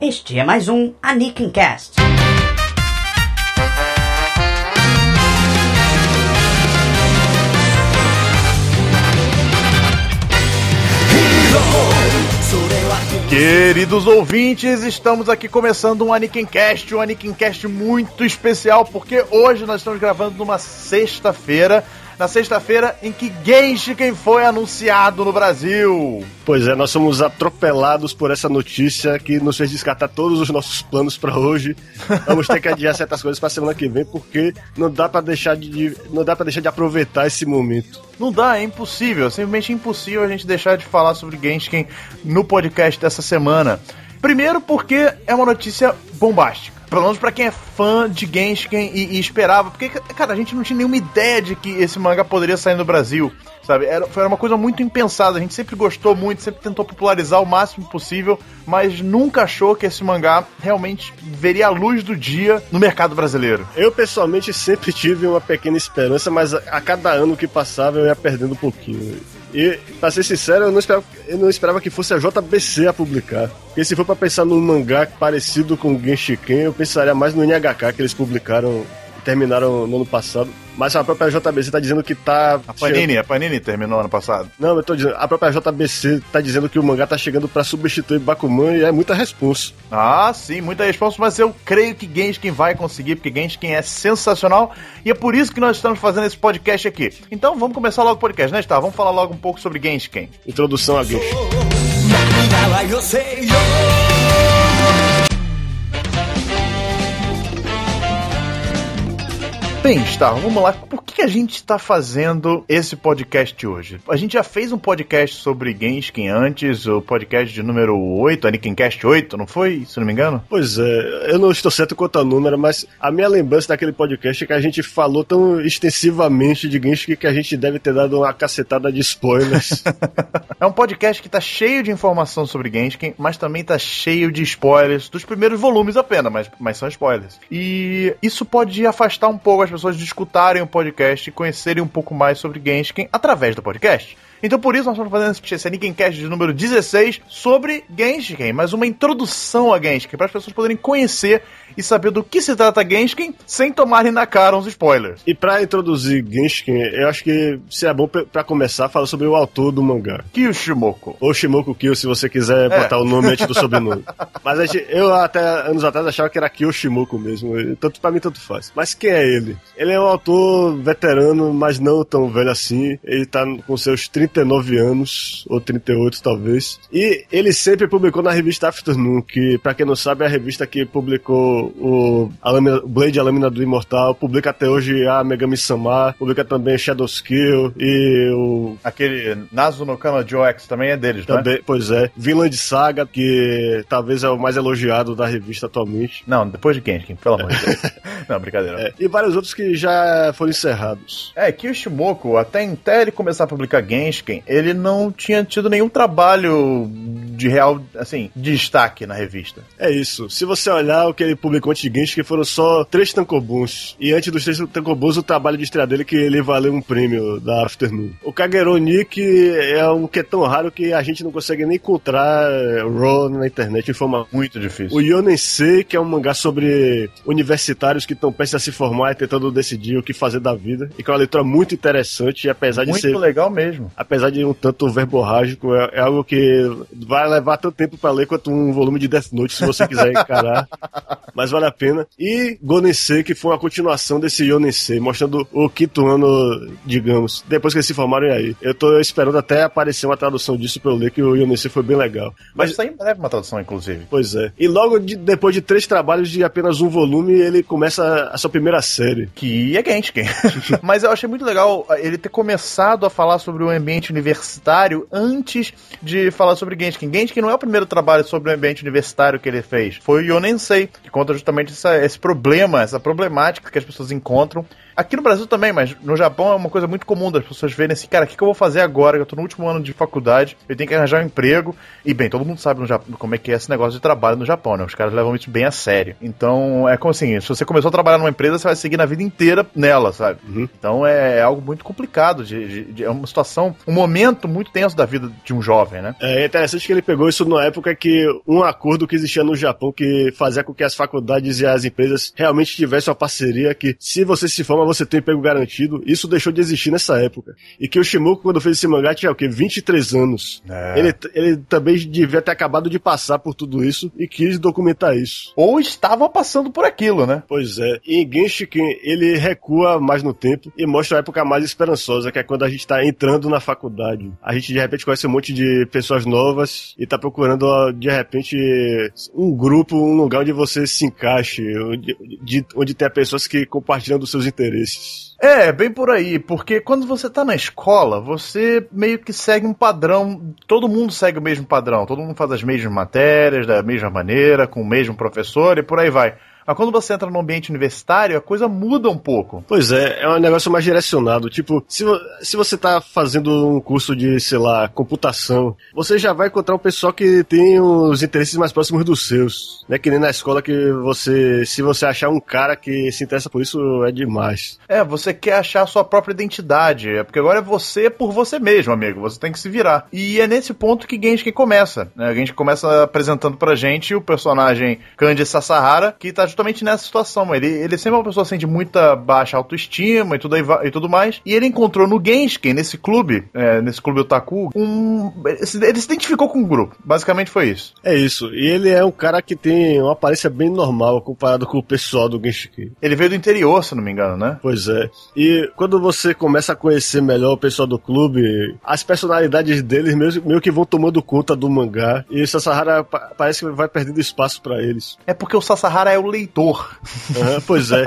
Este é mais um Anakin Cast. Queridos ouvintes, estamos aqui começando um Anakin Cast, um Anakin Cast muito especial, porque hoje nós estamos gravando numa sexta-feira, na sexta-feira em que Genshiken foi anunciado no Brasil. Pois é, nós somos atropelados por essa notícia que nos fez descartar todos os nossos planos para hoje. Vamos ter que adiar certas coisas para semana que vem porque não dá para deixar de não dá para deixar de aproveitar esse momento. Não dá, é impossível, é simplesmente impossível a gente deixar de falar sobre Genshiken no podcast dessa semana. Primeiro porque é uma notícia bombástica. Pelo menos pra quem é fã de Genshin e, e, esperava. Porque, cara, a gente não tinha nenhuma ideia de que esse mangá poderia sair no Brasil. Sabe? Era, foi uma coisa muito impensada. A gente sempre gostou muito, sempre tentou popularizar o máximo possível, mas nunca achou que esse mangá realmente veria a luz do dia no mercado brasileiro. Eu, pessoalmente, sempre tive uma pequena esperança, mas a cada ano que passava eu ia perdendo um pouquinho. E, pra ser sincero, eu não, esperava, eu não esperava que fosse a JBC a publicar. Porque se for pra pensar num mangá parecido com o Genshiken, eu pensaria mais no NHK que eles publicaram terminaram no ano passado. Mas a própria JBC tá dizendo que tá. A Panini, a Panini terminou ano passado. Não, eu tô dizendo, a própria JBC tá dizendo que o mangá tá chegando para substituir Bakuman e é muita responsa. Ah, sim, muita responsa, mas eu creio que Genshin vai conseguir, porque Genshin é sensacional e é por isso que nós estamos fazendo esse podcast aqui. Então vamos começar logo o podcast, né, Star? Vamos falar logo um pouco sobre Genshin. Introdução a Genshin. Bem, Star, vamos lá. Por que a gente está fazendo esse podcast hoje? A gente já fez um podcast sobre Genshin antes, o podcast de número 8, Cast 8, não foi? Se não me engano? Pois é, eu não estou certo quanto ao número, mas a minha lembrança daquele podcast é que a gente falou tão extensivamente de Genshin que a gente deve ter dado uma cacetada de spoilers. é um podcast que está cheio de informação sobre Genshin, mas também está cheio de spoilers dos primeiros volumes apenas, mas, mas são spoilers. E isso pode afastar um pouco as pessoas escutarem o podcast e conhecerem um pouco mais sobre Genshin através do podcast. Então por isso nós estamos fazendo esse Nickcast de número 16 sobre Genshin, mas uma introdução a Genshin, para as pessoas poderem conhecer e saber do que se trata Genshin sem tomarem na cara uns spoilers. E para introduzir Genshin, eu acho que seria bom para começar falar sobre o autor do mangá. Kyoshimoku. Ou Shimoku Kyo, se você quiser é. botar o nome antes do sobrenome. Mas gente, eu até anos atrás achava que era Kyoshimoku mesmo, tanto para mim tanto faz. Mas quem é ele? Ele é um autor veterano, mas não tão velho assim. Ele tá com seus 39 anos, ou 38 talvez. E ele sempre publicou na revista Afternoon, que para quem não sabe é a revista que publicou o a lâmina, Blade, a Lâmina do Imortal, publica até hoje a Megami Samar, publica também Shadow Skill e o... Aquele Nazu no Kama Joe também é deles, né? também, Pois é. Vinland Saga, que talvez é o mais elogiado da revista atualmente. Não, depois de Genshin, pelo amor de Deus. Não, brincadeira. É. E vários outros que já foram encerrados. É, que o até, até ele começar a publicar Genshin, ele não tinha tido nenhum trabalho de real, assim, de destaque na revista. É isso. Se você olhar o que ele publicou antes de Genshin, que foram só três tankobuns. E antes dos três tankobuns, o trabalho de estreia dele que ele valeu um prêmio da Afternoon. O Kageronic é um que é tão raro que a gente não consegue nem encontrar Raw na internet de forma muito difícil. O Yonensei, que é um mangá sobre universitários que estão prestes a se formar e tentando decidir o que fazer da vida. E que é uma leitura muito interessante, e apesar muito de ser. Muito legal mesmo. Apesar de um tanto verborrágico, é, é algo que vai levar tanto tempo para ler quanto um volume de Death Note, se você quiser encarar. Mas vale a pena. E Gonensei, que foi uma continuação desse Yonensei, mostrando o quinto ano, digamos, depois que eles se formaram e aí. Eu tô esperando até aparecer uma tradução disso pra eu ler, que o Yonensei foi bem legal. Mas, isso aí breve uma tradução, inclusive. Pois é. E logo de, depois de três trabalhos de apenas um volume, ele começa a sua primeira série. Que é Genshin. Mas eu achei muito legal ele ter começado a falar sobre o ambiente universitário antes de falar sobre Genshin. Genshin não é o primeiro trabalho sobre o ambiente universitário que ele fez. Foi o Yonensei, que conta justamente essa, esse problema, essa problemática que as pessoas encontram Aqui no Brasil também, mas no Japão é uma coisa muito comum das pessoas verem assim, cara, o que, que eu vou fazer agora? Eu tô no último ano de faculdade, eu tenho que arranjar um emprego. E bem, todo mundo sabe no Japão, como é que é esse negócio de trabalho no Japão, né? Os caras levam isso bem a sério. Então, é como assim, se você começou a trabalhar numa empresa, você vai seguir na vida inteira nela, sabe? Uhum. Então é, é, algo muito complicado, de, de, de, é uma situação, um momento muito tenso da vida de um jovem, né? É interessante que ele pegou isso numa época que um acordo que existia no Japão que fazia com que as faculdades e as empresas realmente tivessem uma parceria que se você se forma, você tem emprego garantido. Isso deixou de existir nessa época. E que o Shimuko, quando fez esse mangá, tinha o quê? 23 anos. É. Ele, ele também devia ter acabado de passar por tudo isso e quis documentar isso. Ou estava passando por aquilo, né? Pois é. E em Genshiken, ele recua mais no tempo e mostra a época mais esperançosa, que é quando a gente tá entrando na faculdade. A gente de repente conhece um monte de pessoas novas e tá procurando de repente um grupo, um lugar onde você se encaixe, onde, de, onde tem pessoas que compartilham dos seus interesses. É, bem por aí, porque quando você tá na escola, você meio que segue um padrão, todo mundo segue o mesmo padrão, todo mundo faz as mesmas matérias, da mesma maneira, com o mesmo professor e por aí vai. Mas quando você entra no ambiente universitário, a coisa muda um pouco. Pois é, é um negócio mais direcionado. Tipo, se, se você tá fazendo um curso de, sei lá, computação, você já vai encontrar um pessoal que tem os interesses mais próximos dos seus. Não é que nem na escola que você, se você achar um cara que se interessa por isso, é demais. É, você quer achar a sua própria identidade. É porque agora é você por você mesmo, amigo. Você tem que se virar. E é nesse ponto que Genshin começa. Né? Genshin começa apresentando pra gente o personagem Kanji Sasahara, que tá justamente nessa situação. Ele, ele sempre é uma pessoa assim, de muita baixa autoestima e tudo, aí, e tudo mais. E ele encontrou no Genshin, nesse clube, é, nesse clube otaku, um. Ele se identificou com o grupo. Basicamente foi isso. É isso. E ele é um cara que tem uma aparência bem normal comparado com o pessoal do Genshin. Ele veio do interior, se não me engano, né? Pois é. E quando você começa a conhecer melhor o pessoal do clube, as personalidades deles meio, meio que vão tomando conta do mangá. E o Sasahara parece que vai perdendo espaço para eles. É porque o Sasahara é o leitor leitor. Uhum, pois é.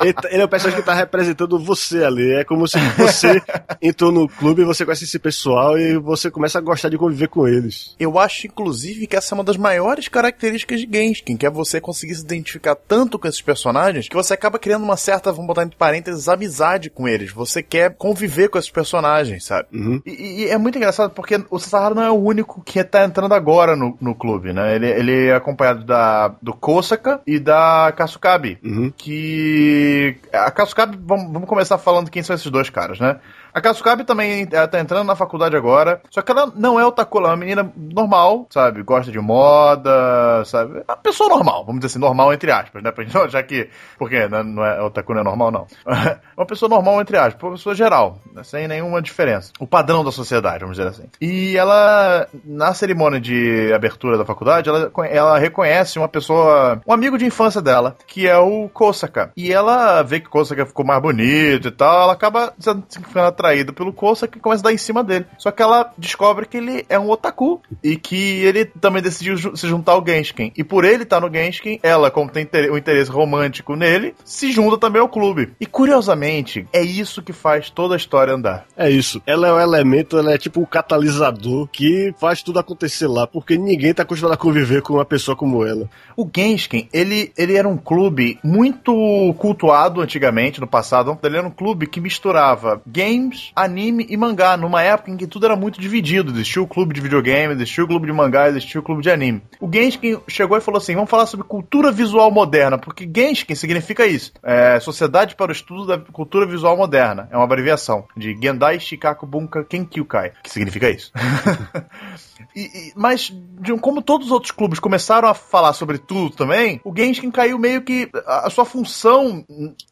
Ele, ele, é o personagem que tá representando você ali. É como se você entrou no clube e você conhece esse pessoal e você começa a gostar de conviver com eles. Eu acho, inclusive, que essa é uma das maiores características de Genshin, que é você conseguir se identificar tanto com esses personagens que você acaba criando uma certa, vamos botar entre parênteses, amizade com eles. Você quer conviver com esses personagens, sabe? Uhum. E, e, é muito engraçado porque o Sasahara não é o único que tá entrando agora no, no clube, né? Ele, ele é acompanhado da, do Kosaka e da Kasukabe. Uhum. Que. A Kasukabe, vamos, vamos começar falando quem são esses dois caras, né? A Kasukabe também ela tá entrando na faculdade agora, só que ela não é otaku, ela é uma menina normal, sabe? Gosta de moda, sabe? É uma pessoa normal, vamos dizer assim, normal entre aspas, né? Já que, porque né, não é, otaku não é normal, não. Uma pessoa normal entre aspas, uma pessoa geral, né? sem nenhuma diferença. O padrão da sociedade, vamos dizer assim. E ela, na cerimônia de abertura da faculdade, ela, ela reconhece uma pessoa, um amigo de infância dela, que é o Kosaka. E ela vê que Kosaka ficou mais bonito e tal, ela acaba se ficando atraída pelo Kosa que começa a dar em cima dele. Só que ela descobre que ele é um otaku e que ele também decidiu se juntar ao Genshin. E por ele estar tá no Genshin, ela, como tem o um interesse romântico nele, se junta também ao clube. E curiosamente, é isso que faz toda a história andar. É isso. Ela é o elemento, ela é tipo o catalisador que faz tudo acontecer lá, porque ninguém tá acostumado a conviver com uma pessoa como ela. O Genshin, ele, ele era um clube muito cultuado antigamente, no passado. Ele era um clube que misturava games anime e mangá, numa época em que tudo era muito dividido. Existia o clube de videogame, existia o clube de mangá, existia o clube de anime. O Genshin chegou e falou assim: vamos falar sobre cultura visual moderna, porque Genshin significa isso. É Sociedade para o Estudo da Cultura Visual Moderna. É uma abreviação de Gendai Shikaku Bunka Kenkyukai, que significa isso. e, e, mas, de, como todos os outros clubes começaram a falar sobre tudo também, o Genshin caiu meio que. A, a sua função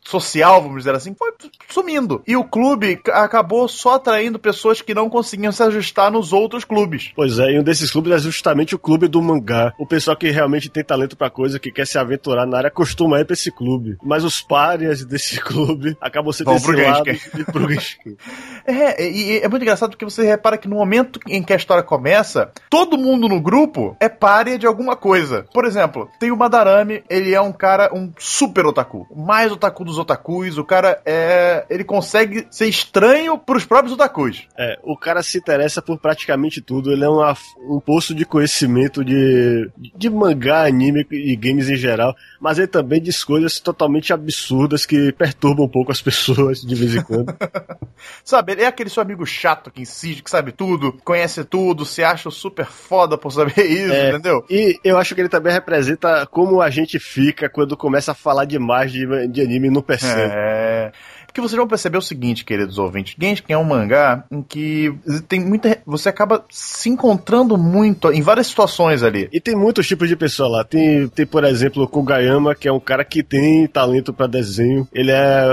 social, vamos dizer assim, foi sumindo. E o clube acabou só atraindo pessoas que não conseguiam se ajustar nos outros clubes. Pois é, e um desses clubes é justamente o clube do mangá. O pessoal que realmente tem talento pra coisa, que quer se aventurar na área, costuma ir pra esse clube. Mas os párias desse clube acabam sendo Vão pro lado pro É, e, e é muito engraçado porque você repara que no momento em que a história começa, todo mundo no grupo é párea de alguma coisa. Por exemplo, tem o Madarame, ele é um cara, um super otaku. Mais otaku dos otakus, o cara é. Ele consegue ser estranho pros próprios otakus. É, o cara se interessa por praticamente tudo, ele é uma, um poço de conhecimento de, de mangá, anime e games em geral, mas ele também diz coisas totalmente absurdas que perturbam um pouco as pessoas de vez em quando. sabe, ele é aquele seu amigo chato que insiste, que sabe tudo, conhece tudo, se acha super foda por saber isso, é, entendeu? E eu acho que ele também representa como a gente fica quando começa a falar demais de, de anime e não percebe. É. Porque vocês vão perceber o seguinte, queridos ouvintes. Genshin é um mangá em que tem muita. Você acaba se encontrando muito em várias situações ali. E tem muitos tipos de pessoa lá. Tem, tem por exemplo, o Kogayama, que é um cara que tem talento para desenho. Ele é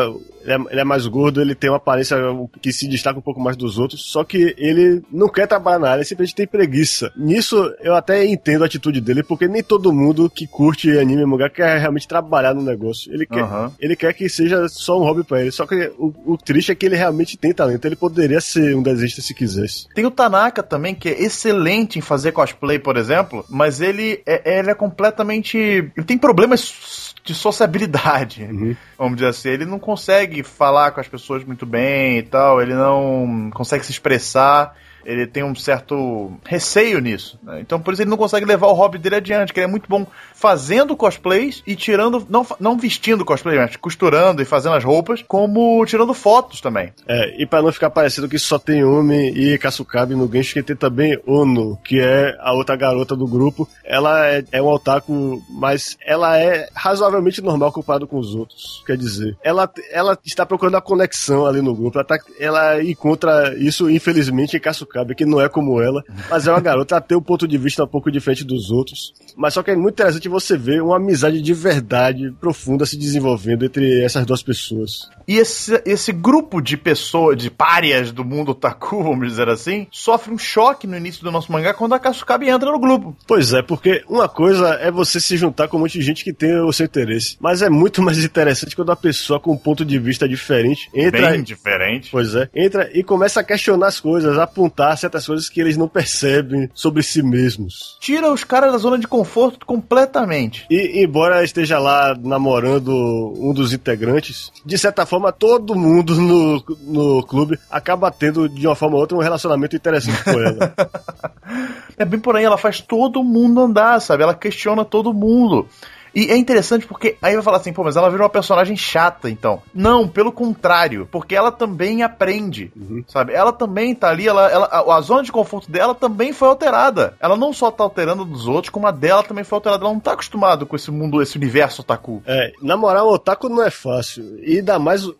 ele é, ele é, mais gordo, ele tem uma aparência que se destaca um pouco mais dos outros, só que ele não quer trabalhar na área, simplesmente tem preguiça. Nisso eu até entendo a atitude dele, porque nem todo mundo que curte anime e mangá quer realmente trabalhar no negócio. Ele quer, uhum. ele quer que seja só um hobby para ele. Só que o, o, triste é que ele realmente tem talento. Ele poderia ser um desenhista se quisesse. Tem o Tanaka também, que é excelente em fazer cosplay, por exemplo, mas ele é, ele é completamente. Ele tem problemas de sociabilidade. Uhum. Vamos dizer assim, ele não consegue falar com as pessoas muito bem e tal, ele não consegue se expressar ele tem um certo receio nisso. Né? Então por isso ele não consegue levar o hobby dele adiante, que ele é muito bom fazendo cosplays e tirando, não, não vestindo cosplay, mas costurando e fazendo as roupas, como tirando fotos também. É, e para não ficar parecendo que só tem Umi e Kasukabe no Genshin, tem também Ono, que é a outra garota do grupo. Ela é, é um otaku, mas ela é razoavelmente normal comparado com os outros. Quer dizer, ela, ela está procurando a conexão ali no grupo. Ela, tá, ela encontra isso, infelizmente, em Kasukabe Cabe, que não é como ela, mas é uma garota a ter um ponto de vista um pouco diferente dos outros. Mas só que é muito interessante você ver uma amizade de verdade profunda se desenvolvendo entre essas duas pessoas. E esse, esse grupo de pessoas, de párias do mundo otaku, vamos dizer assim, sofre um choque no início do nosso mangá quando a Kasukabe entra no grupo. Pois é, porque uma coisa é você se juntar com um monte de gente que tem o seu interesse, mas é muito mais interessante quando a pessoa com um ponto de vista diferente entra. Bem diferente. Pois é, entra e começa a questionar as coisas, a apontar certas coisas que eles não percebem sobre si mesmos. Tira os caras da zona de conforto completamente. E embora esteja lá namorando um dos integrantes, de certa forma forma, todo mundo no, no clube acaba tendo, de uma forma ou outra, um relacionamento interessante com ela. é bem por aí, ela faz todo mundo andar, sabe? Ela questiona todo mundo. E é interessante porque aí vai falar assim, pô, mas ela virou uma personagem chata, então. Não, pelo contrário, porque ela também aprende, uhum. sabe? Ela também tá ali, ela, ela, a, a, zona de conforto dela também foi alterada. Ela não só tá alterando dos outros, como a dela também foi alterada. Ela não tá acostumada com esse mundo, esse universo otaku. É, namorar um otaku não é fácil. E ainda mais o,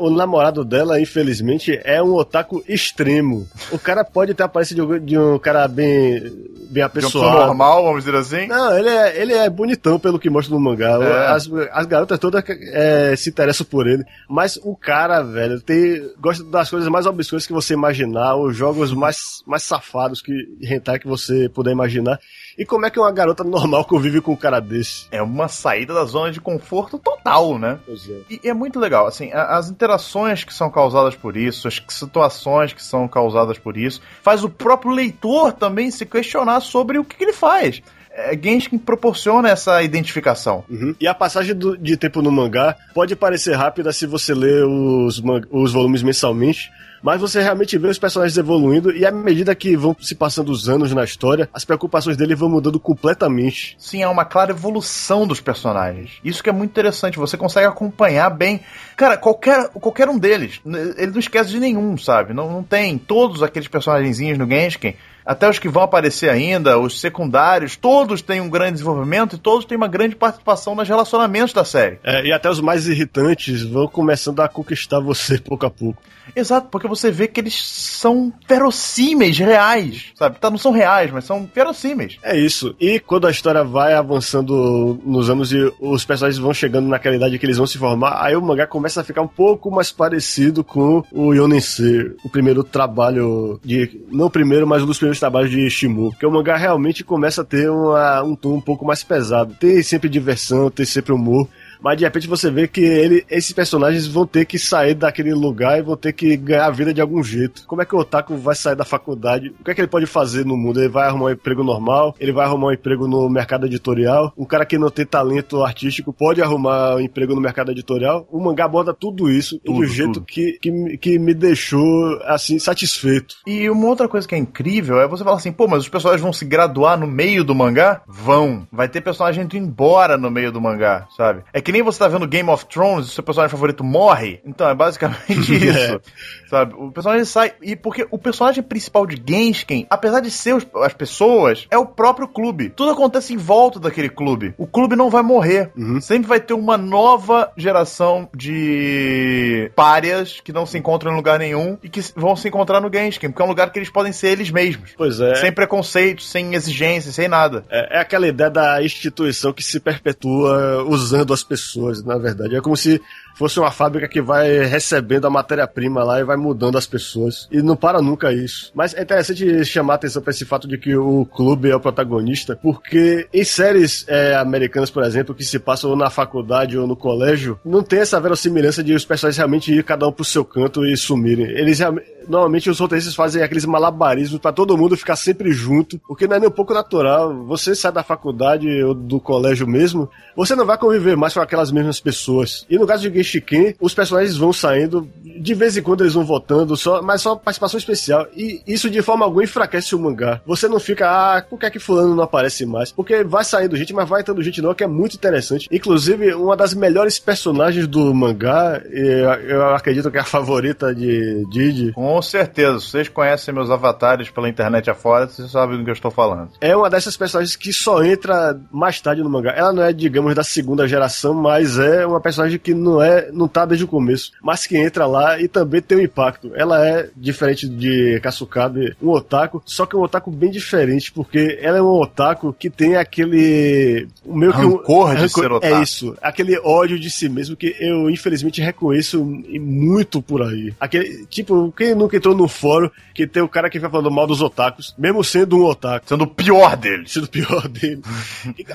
o namorado dela, infelizmente, é um otaku extremo. O cara pode ter a aparência de, de um cara bem, bem apessoado. De um normal, vamos dizer assim? Não, ele é, ele é bonitão pelo que mostra no mangá. É. As, as garotas todas é, se interessam por ele. Mas o cara, velho, tem, gosta das coisas mais obscuras que você imaginar, os jogos mais, mais safados que rentar que você puder imaginar. E como é que uma garota normal convive com um cara desse? É uma saída da zona de conforto total, né? Pois é. E é muito legal, assim, as interações que são causadas por isso, as situações que são causadas por isso, faz o próprio leitor também se questionar sobre o que, que ele faz é Genshin proporciona essa identificação. Uhum. E a passagem do, de tempo no mangá pode parecer rápida se você lê os, os volumes mensalmente, mas você realmente vê os personagens evoluindo e à medida que vão se passando os anos na história, as preocupações dele vão mudando completamente. Sim, é uma clara evolução dos personagens. Isso que é muito interessante, você consegue acompanhar bem. Cara, qualquer, qualquer um deles, ele não esquece de nenhum, sabe? Não, não tem todos aqueles personagenzinhos no Genshin até os que vão aparecer ainda, os secundários, todos têm um grande desenvolvimento e todos têm uma grande participação nos relacionamentos da série. É, e até os mais irritantes vão começando a conquistar você pouco a pouco. Exato, porque você vê que eles são verossímeis, reais, sabe? Tá, não são reais, mas são verossímeis. É isso. E quando a história vai avançando nos anos e os personagens vão chegando naquela idade que eles vão se formar, aí o mangá começa a ficar um pouco mais parecido com o Yonense, o primeiro trabalho de. Não o primeiro, mas um dos primeiros trabalhos de Shimu. Porque o mangá realmente começa a ter uma, um tom um pouco mais pesado. Tem sempre diversão, tem sempre humor mas de repente você vê que ele, esses personagens vão ter que sair daquele lugar e vão ter que ganhar a vida de algum jeito. Como é que o Otaku vai sair da faculdade? O que é que ele pode fazer no mundo? Ele vai arrumar um emprego normal? Ele vai arrumar um emprego no mercado editorial? Um cara que não tem talento artístico pode arrumar um emprego no mercado editorial? O mangá aborda tudo isso tudo, de um jeito que, que, que me deixou, assim, satisfeito. E uma outra coisa que é incrível é você falar assim, pô, mas os personagens vão se graduar no meio do mangá? Vão. Vai ter personagem indo embora no meio do mangá, sabe? É que nem você tá vendo Game of Thrones e seu personagem favorito morre. Então, é basicamente isso. é. Sabe? O personagem sai. E porque o personagem principal de Genshin, apesar de ser os, as pessoas, é o próprio clube. Tudo acontece em volta daquele clube. O clube não vai morrer. Uhum. Sempre vai ter uma nova geração de párias que não se encontram em lugar nenhum e que vão se encontrar no Genshin, porque é um lugar que eles podem ser eles mesmos. Pois é. Sem preconceito, sem exigência, sem nada. É, é aquela ideia da instituição que se perpetua usando as pessoas, na verdade. É como se fosse uma fábrica que vai recebendo a matéria-prima lá e vai mudando as pessoas. E não para nunca isso. Mas é interessante chamar a atenção para esse fato de que o clube é o protagonista, porque em séries é, americanas, por exemplo, que se passam ou na faculdade ou no colégio, não tem essa verossimilhança de os personagens realmente ir cada um pro seu canto e sumirem. Eles normalmente os roteiristas fazem aqueles malabarismos para todo mundo ficar sempre junto, porque não é nem um pouco natural. Você sai da faculdade ou do colégio mesmo, você não vai conviver mais com aquelas mesmas pessoas. E no caso de Genshiken, os personagens vão saindo, de vez em quando eles vão votando, só, mas só participação especial. E isso de forma alguma enfraquece o mangá. Você não fica, ah, por que é que fulano não aparece mais? Porque vai saindo gente, mas vai entrando gente não, que é muito interessante. Inclusive, uma das melhores personagens do mangá, eu acredito que é a favorita de Didi. Com certeza, vocês conhecem meus avatares pela internet afora, vocês sabem do que eu estou falando. É uma dessas personagens que só entra mais tarde no mangá. Ela não é, digamos, da segunda geração, mas é uma personagem que não é, não tá desde o começo, mas que entra lá e também tem um impacto. Ela é diferente de Kasukabe, um otaku, só que é um otaku bem diferente, porque ela é um otaku que tem aquele o meu rancor de rancor, ser otaku. É isso, aquele ódio de si mesmo que eu infelizmente reconheço muito por aí. Aquele tipo, quem nunca entrou no fórum que tem o cara que vai falando mal dos otakus, mesmo sendo um otaku, sendo o pior dele, sendo o pior dele.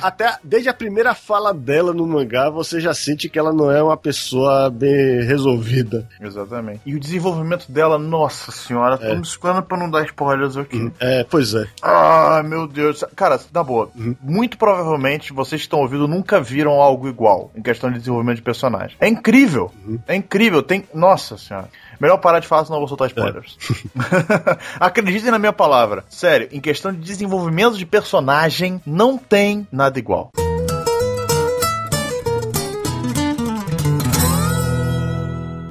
até desde a primeira fala dela no mangá, você já sente que ela não é uma pessoa bem resolvida. Exatamente. E o desenvolvimento dela, nossa senhora, é. tô me escolhendo pra não dar spoilers aqui. Uhum. É, pois é. Ah, meu Deus. Cara, na boa, uhum. muito provavelmente vocês que estão ouvindo nunca viram algo igual em questão de desenvolvimento de personagem. É incrível. Uhum. É incrível. Tem. Nossa senhora. Melhor parar de falar, senão eu vou soltar spoilers. É. Acreditem na minha palavra. Sério, em questão de desenvolvimento de personagem, não tem nada igual.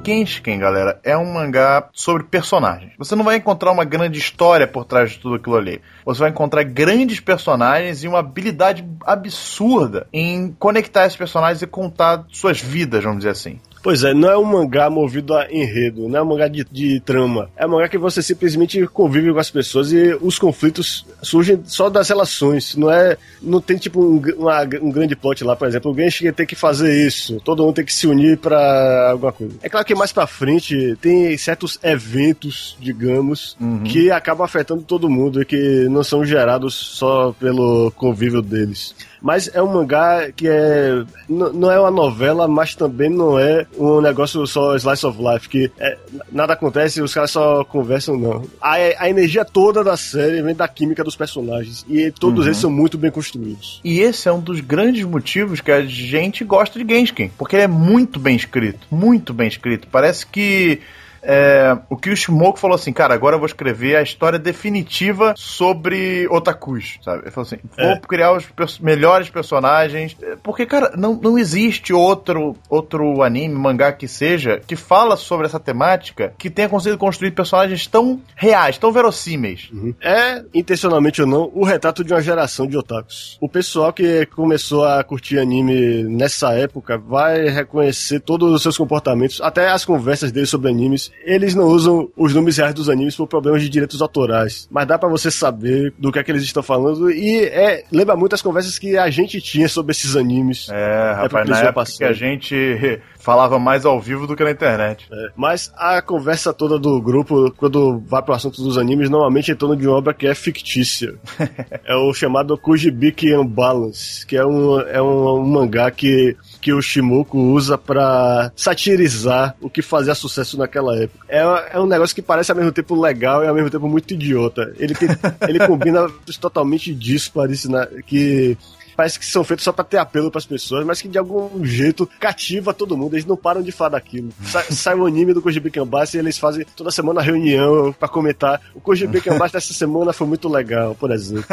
Genshin, galera, é um mangá sobre personagens. Você não vai encontrar uma grande história por trás de tudo aquilo ali. Você vai encontrar grandes personagens e uma habilidade absurda em conectar esses personagens e contar suas vidas, vamos dizer assim. Pois é, não é um mangá movido a enredo, não é um mangá de, de trama. É um mangá que você simplesmente convive com as pessoas e os conflitos surgem só das relações. Não é. Não tem tipo um, uma, um grande plot lá, por exemplo. Alguém chega tem que fazer isso, todo mundo tem que se unir para alguma coisa. É claro que mais pra frente tem certos eventos, digamos, uhum. que acabam afetando todo mundo e que não são gerados só pelo convívio deles. Mas é um mangá que é. Não é uma novela, mas também não é um negócio só slice of life, que é, nada acontece e os caras só conversam, não. A, a energia toda da série vem da química dos personagens. E todos uhum. eles são muito bem construídos. E esse é um dos grandes motivos que a gente gosta de Genshin. Porque ele é muito bem escrito. Muito bem escrito. Parece que é, o que o Shimoku falou assim, cara, agora eu vou escrever a história definitiva sobre otakus, sabe? Ele falou assim, vou é. criar os pers melhores personagens, porque, cara, não, não existe outro, outro anime, mangá que seja, que fala sobre essa temática, que tenha conseguido construir personagens tão reais, tão verossímeis. Uhum. É, intencionalmente ou não, o retrato de uma geração de otakus. O pessoal que começou a curtir anime nessa época vai reconhecer todos os seus comportamentos, até as conversas dele sobre animes, eles não usam os nomes reais dos animes por problemas de direitos autorais. Mas dá para você saber do que é que eles estão falando e é, lembra muito as conversas que a gente tinha sobre esses animes. É, rapaz, na época que a gente falava mais ao vivo do que na internet. É, mas a conversa toda do grupo, quando vai pro assunto dos animes, normalmente é em torno de uma obra que é fictícia. é o chamado Kujibiki Unbalance, que é um, é um, um mangá que que o Shimoku usa para satirizar o que fazia sucesso naquela época. É, é um negócio que parece ao mesmo tempo legal e ao mesmo tempo muito idiota. Ele, tem, ele combina totalmente díspares, né, que parece que são feitos só pra ter apelo pras pessoas, mas que de algum jeito cativa todo mundo. Eles não param de falar daquilo. Sai, sai o anime do Kojibi e eles fazem toda semana reunião pra comentar. O Kojibi dessa semana foi muito legal, por exemplo.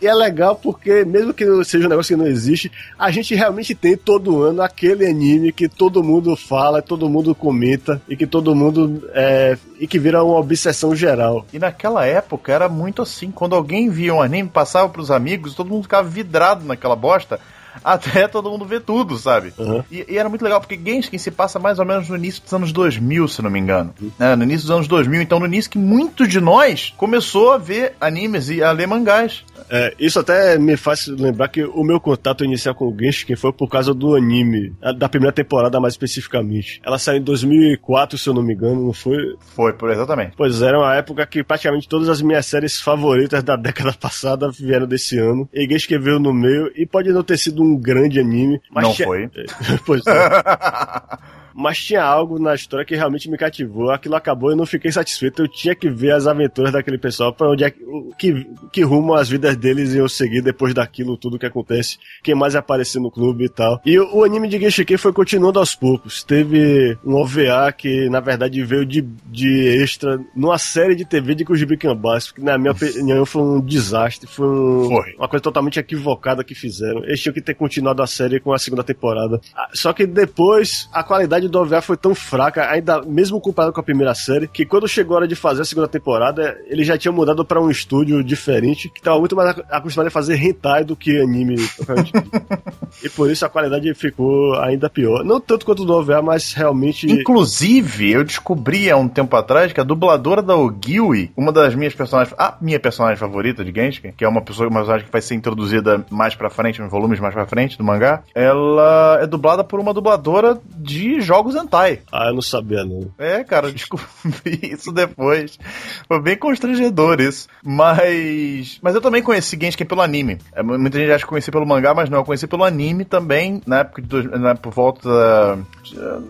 e é legal porque, mesmo que seja um negócio que não existe, a gente realmente tem todo ano aquele anime que todo mundo fala, todo mundo comenta e que todo mundo é, e que vira uma obsessão geral. E naquela época era muito assim, quando alguém via um anime, passava pros amigos, todo mundo ficava vidrado naquela bosta, até todo mundo ver tudo, sabe? Uhum. E, e, era muito legal, porque Genshin se passa mais ou menos no início dos anos 2000, se não me engano. Uhum. É, no início dos anos 2000, então no início que muito de nós começou a ver animes e a ler mangás. É, isso até me faz lembrar que o meu contato inicial com o Genshin foi por causa do anime, da primeira temporada mais especificamente. Ela saiu em 2004, se eu não me engano, não foi? Foi, por exatamente. Pois era uma época que praticamente todas as minhas séries favoritas da década passada vieram desse ano. E Genshin veio no meio, e pode não ter sido um grande anime, mas... Não foi. pois é. mas tinha algo na história que realmente me cativou. Aquilo acabou e eu não fiquei satisfeito. Eu tinha que ver as aventuras daquele pessoal, para onde é que, que rumo as vidas deles iam seguir depois daquilo tudo que acontece. Quem mais aparecer no clube e tal. E o, o anime de Genshiken foi continuando aos poucos. Teve um OVA que, na verdade, veio de, de extra numa série de TV de Kujibi Kanbasu, que, na minha opinião, foi um desastre. Foi, um, foi, uma coisa totalmente equivocada que fizeram. Eles tinham que ter continuado a série com a segunda temporada. Ah, só que depois, a qualidade qualidade do OVA foi tão fraca, ainda mesmo comparado com a primeira série, que quando chegou a hora de fazer a segunda temporada, ele já tinha mudado para um estúdio diferente, que estava muito mais acostumado a fazer hentai do que anime. e por isso a qualidade ficou ainda pior. Não tanto quanto do OVA, mas realmente. Inclusive, eu descobri há um tempo atrás que a dubladora da Ogiwi, uma das minhas personagens, a minha personagem favorita de Genshin, que é uma pessoa, uma personagem que vai ser introduzida mais pra frente, nos volumes mais pra frente do mangá, ela é dublada por uma dubladora de jogos jogos hentai. Ah, eu não sabia, não. É, cara, descobri isso depois. Foi bem constrangedor isso. Mas. Mas eu também conheci Genshin pelo anime. É, muita gente acha que conheci pelo mangá, mas não, eu conheci pelo anime também, na época de. Dois, na, por volta. Da,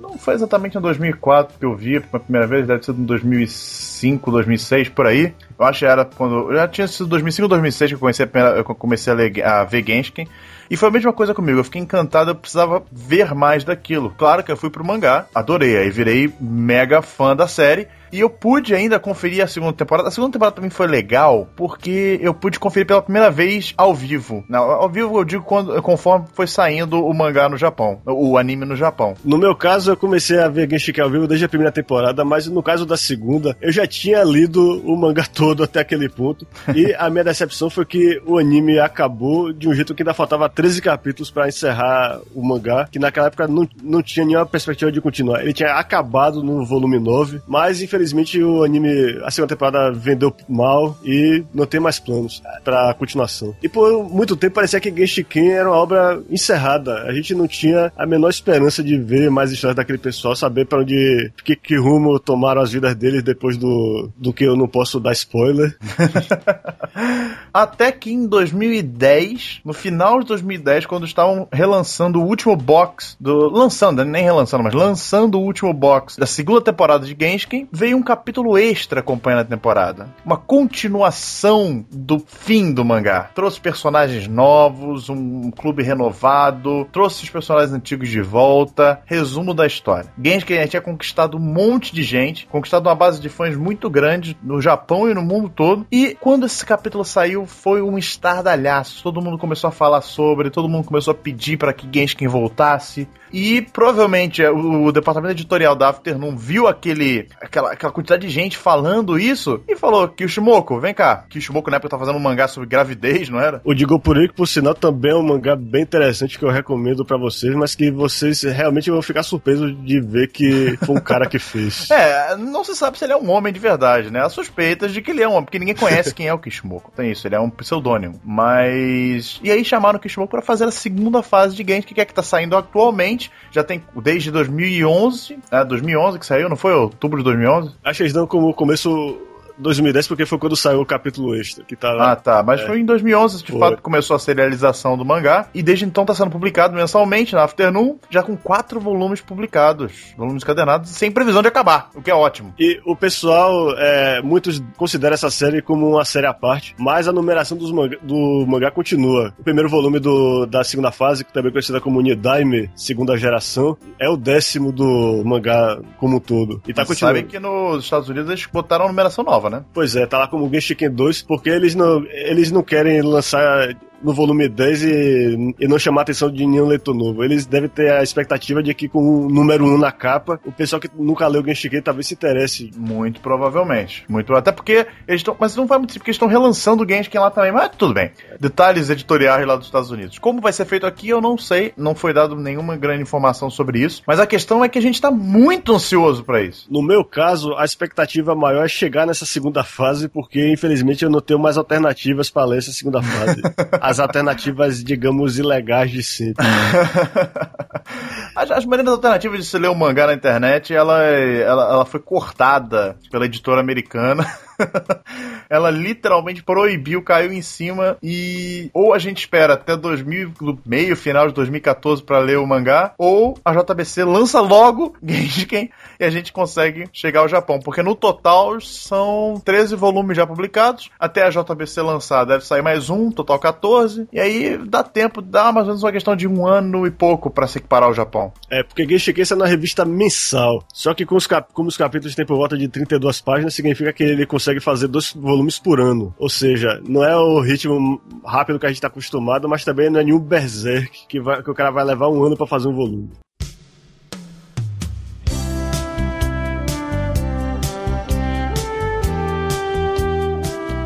não foi exatamente em 2004 que eu vi pela primeira vez, deve ser em 2005, 2006, por aí. Eu acho que era quando. Já tinha sido 2005 ou 2006 que eu, comecei a, eu comecei a, ler, a ver Genshin. E foi a mesma coisa comigo, eu fiquei encantado, eu precisava ver mais daquilo. Claro que eu fui pro mangá, adorei, aí virei mega fã da série. E eu pude ainda conferir a segunda temporada. A segunda temporada também foi legal, porque eu pude conferir pela primeira vez ao vivo. Não, ao vivo eu digo quando, conforme foi saindo o mangá no Japão, o anime no Japão. No meu caso, eu comecei a ver Genshin ao vivo desde a primeira temporada, mas no caso da segunda, eu já tinha lido o mangá todo até aquele ponto. E a minha decepção foi que o anime acabou de um jeito que ainda faltava 13 capítulos para encerrar o mangá, que naquela época não, não tinha nenhuma perspectiva de continuar. Ele tinha acabado no volume 9, mas infelizmente infelizmente o anime, a segunda temporada vendeu mal e não tem mais planos pra continuação. E por muito tempo parecia que Genshiken era uma obra encerrada. A gente não tinha a menor esperança de ver mais histórias daquele pessoal, saber para onde, que, que rumo tomaram as vidas deles depois do, do que eu não posso dar spoiler. Até que em 2010, no final de 2010, quando estavam relançando o último box do. Lançando, nem relançando, mas lançando o último box da segunda temporada de Genshin, veio um capítulo extra acompanhando a temporada. Uma continuação do fim do mangá. Trouxe personagens novos, um clube renovado, trouxe os personagens antigos de volta. Resumo da história. Genshin tinha conquistado um monte de gente, conquistado uma base de fãs muito grande no Japão e no mundo todo. E quando esse capítulo saiu, foi um estardalhaço. Todo mundo começou a falar sobre, todo mundo começou a pedir para que Genshin voltasse. E provavelmente o, o departamento editorial da After não viu aquele, aquela, aquela quantidade de gente falando isso e falou: Kishimoku, vem cá. Kishimoku na época tá fazendo um mangá sobre gravidez, não era? O Digopuri, que por sinal também é um mangá bem interessante que eu recomendo para vocês, mas que vocês realmente vão ficar surpresos de ver que foi um cara que fez. É, não se sabe se ele é um homem de verdade, né? Há suspeitas de que ele é um homem, porque ninguém conhece quem é o Kishimoku. Tem isso, ele é um pseudônimo. Mas. E aí chamaram o Kishimoku para fazer a segunda fase de games, que é que tá saindo atualmente. Já tem desde 2011, é, 2011 que saiu, não foi? Outubro de 2011? Acho que eles dão como começo 2010 porque foi quando saiu o capítulo extra. Que tá lá. Ah, tá. Mas é. foi em 2011 de foi. fato começou a serialização do mangá. E desde então tá sendo publicado mensalmente na Afternoon, já com quatro volumes publicados. Volumes encadernados, sem previsão de acabar, o que é ótimo. E o pessoal, é, muitos consideram essa série como uma série à parte, mas a numeração dos manga, do mangá continua. O primeiro volume do, da segunda fase, que também é conhecida como Nidaime, segunda geração, é o décimo do mangá como um todo. E tá continuando. Sabe que nos Estados Unidos eles botaram a numeração nova nova, né? Pois é, tá lá como Genshiken 2, porque eles não, eles não querem lançar no volume 10 e, e não chamar a atenção de nenhum leitor novo. Eles devem ter a expectativa de que com o número 1 na capa, o pessoal que nunca leu Genshiken talvez se interesse. Muito provavelmente. Muito, até porque eles estão. Mas não vai muito porque eles estão relançando o Genshiken lá também. Mas tudo bem. Detalhes editoriais lá dos Estados Unidos. Como vai ser feito aqui, eu não sei. Não foi dado nenhuma grande informação sobre isso. Mas a questão é que a gente tá muito ansioso para isso. No meu caso, a expectativa maior é chegar nessa segunda fase, porque infelizmente eu não tenho mais alternativas para ler essa segunda fase. as alternativas, digamos, ilegais de sempre. as, as maneiras alternativas de se ler o um mangá na internet, ela, ela, ela foi cortada pela editora americana. ela literalmente proibiu, caiu em cima e ou a gente espera até 2000, meio final de 2014 para ler o mangá, ou a JBC lança logo Genshiken e a gente consegue chegar ao Japão, porque no total são 13 volumes já publicados, até a JBC lançar deve sair mais um, total 14, e aí dá tempo, dá mais ou menos uma questão de um ano e pouco para se equiparar ao Japão. É, porque Genshiken é na revista mensal, só que com os cap como os capítulos têm por volta de 32 páginas, significa que ele consegue consegue fazer dois volumes por ano. Ou seja, não é o ritmo rápido que a gente está acostumado, mas também não é nenhum berserk que, vai, que o cara vai levar um ano para fazer um volume.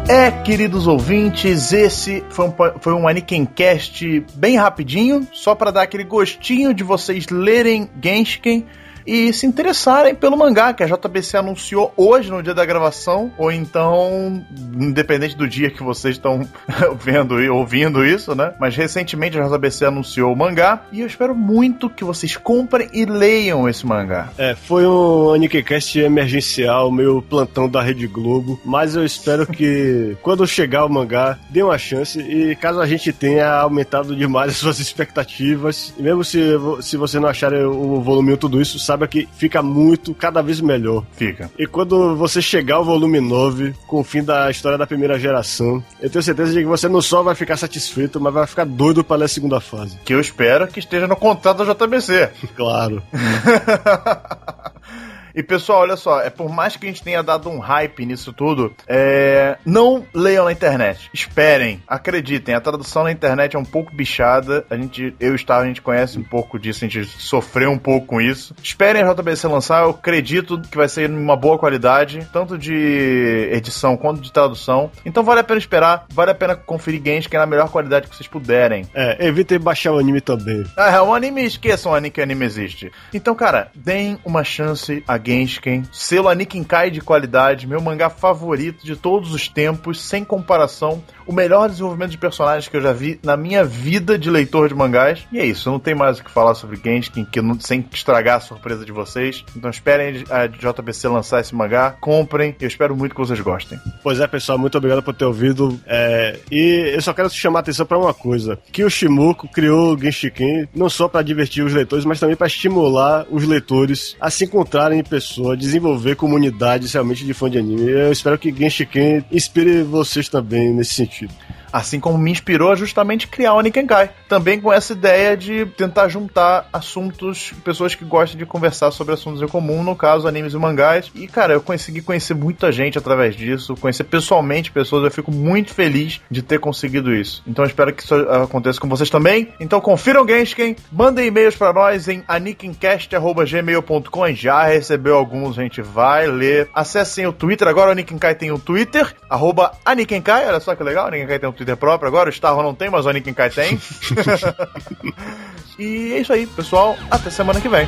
É, queridos ouvintes, esse foi um, foi um Anikencast bem rapidinho, só para dar aquele gostinho de vocês lerem Genshiken e se interessarem pelo mangá que a JBC anunciou hoje no dia da gravação, ou então, independente do dia que vocês estão vendo e ouvindo isso, né? Mas recentemente a JBC anunciou o mangá e eu espero muito que vocês comprem e leiam esse mangá. É, foi um Anikecast emergencial, meio plantão da Rede Globo, mas eu espero que quando chegar o mangá, dê uma chance e caso a gente tenha aumentado demais as suas expectativas, e mesmo se, se você não achar o volume tudo isso, sabe saiba que fica muito, cada vez melhor. Fica. E quando você chegar ao volume 9, com o fim da história da primeira geração, eu tenho certeza de que você não só vai ficar satisfeito, mas vai ficar doido para ler a segunda fase. Que eu espero que esteja no contrato da JBC. claro. E pessoal, olha só, é por mais que a gente tenha dado um hype nisso tudo, é, não leiam na internet. Esperem, acreditem, a tradução na internet é um pouco bichada. A gente, eu e a gente conhece um pouco disso, a gente sofreu um pouco com isso. Esperem a JBC lançar, eu acredito que vai ser uma boa qualidade, tanto de edição quanto de tradução. Então vale a pena esperar, vale a pena conferir games que é na melhor qualidade que vocês puderem. É, evitem baixar o anime também. Ah, o anime, esqueçam o anime que anime existe. Então, cara, deem uma chance a Genshin, selo Anikinkai de qualidade, meu mangá favorito de todos os tempos, sem comparação, o melhor desenvolvimento de personagens que eu já vi na minha vida de leitor de mangás. E é isso, não tem mais o que falar sobre Genshin, que não, sem estragar a surpresa de vocês. Então esperem a JBC lançar esse mangá, comprem, eu espero muito que vocês gostem. Pois é, pessoal, muito obrigado por ter ouvido. É, e eu só quero chamar a atenção para uma coisa, que o Shimuko criou o Genshiken não só para divertir os leitores, mas também para estimular os leitores a se encontrarem em pessoa, desenvolver comunidades realmente de fã de anime. Eu espero que Genshiken inspire vocês também nesse sentido. Assim como me inspirou a justamente criar o Nikenkai. Também com essa ideia de tentar juntar assuntos, pessoas que gostam de conversar sobre assuntos em comum, no caso, animes e mangás. E, cara, eu consegui conhecer muita gente através disso, conhecer pessoalmente pessoas, eu fico muito feliz de ter conseguido isso. Então espero que isso aconteça com vocês também. Então confiram Genshin, mandem e-mails para nós em anikincast.gmail.com. Já recebeu alguns, a gente vai ler. Acessem o Twitter, agora o Anikinkai tem um Twitter, arroba Anikinkai, olha só que legal, o Anikinkai tem um Twitter próprio agora, o Starro não tem, mas o Anikinkai tem. e é isso aí, pessoal. Até semana que vem.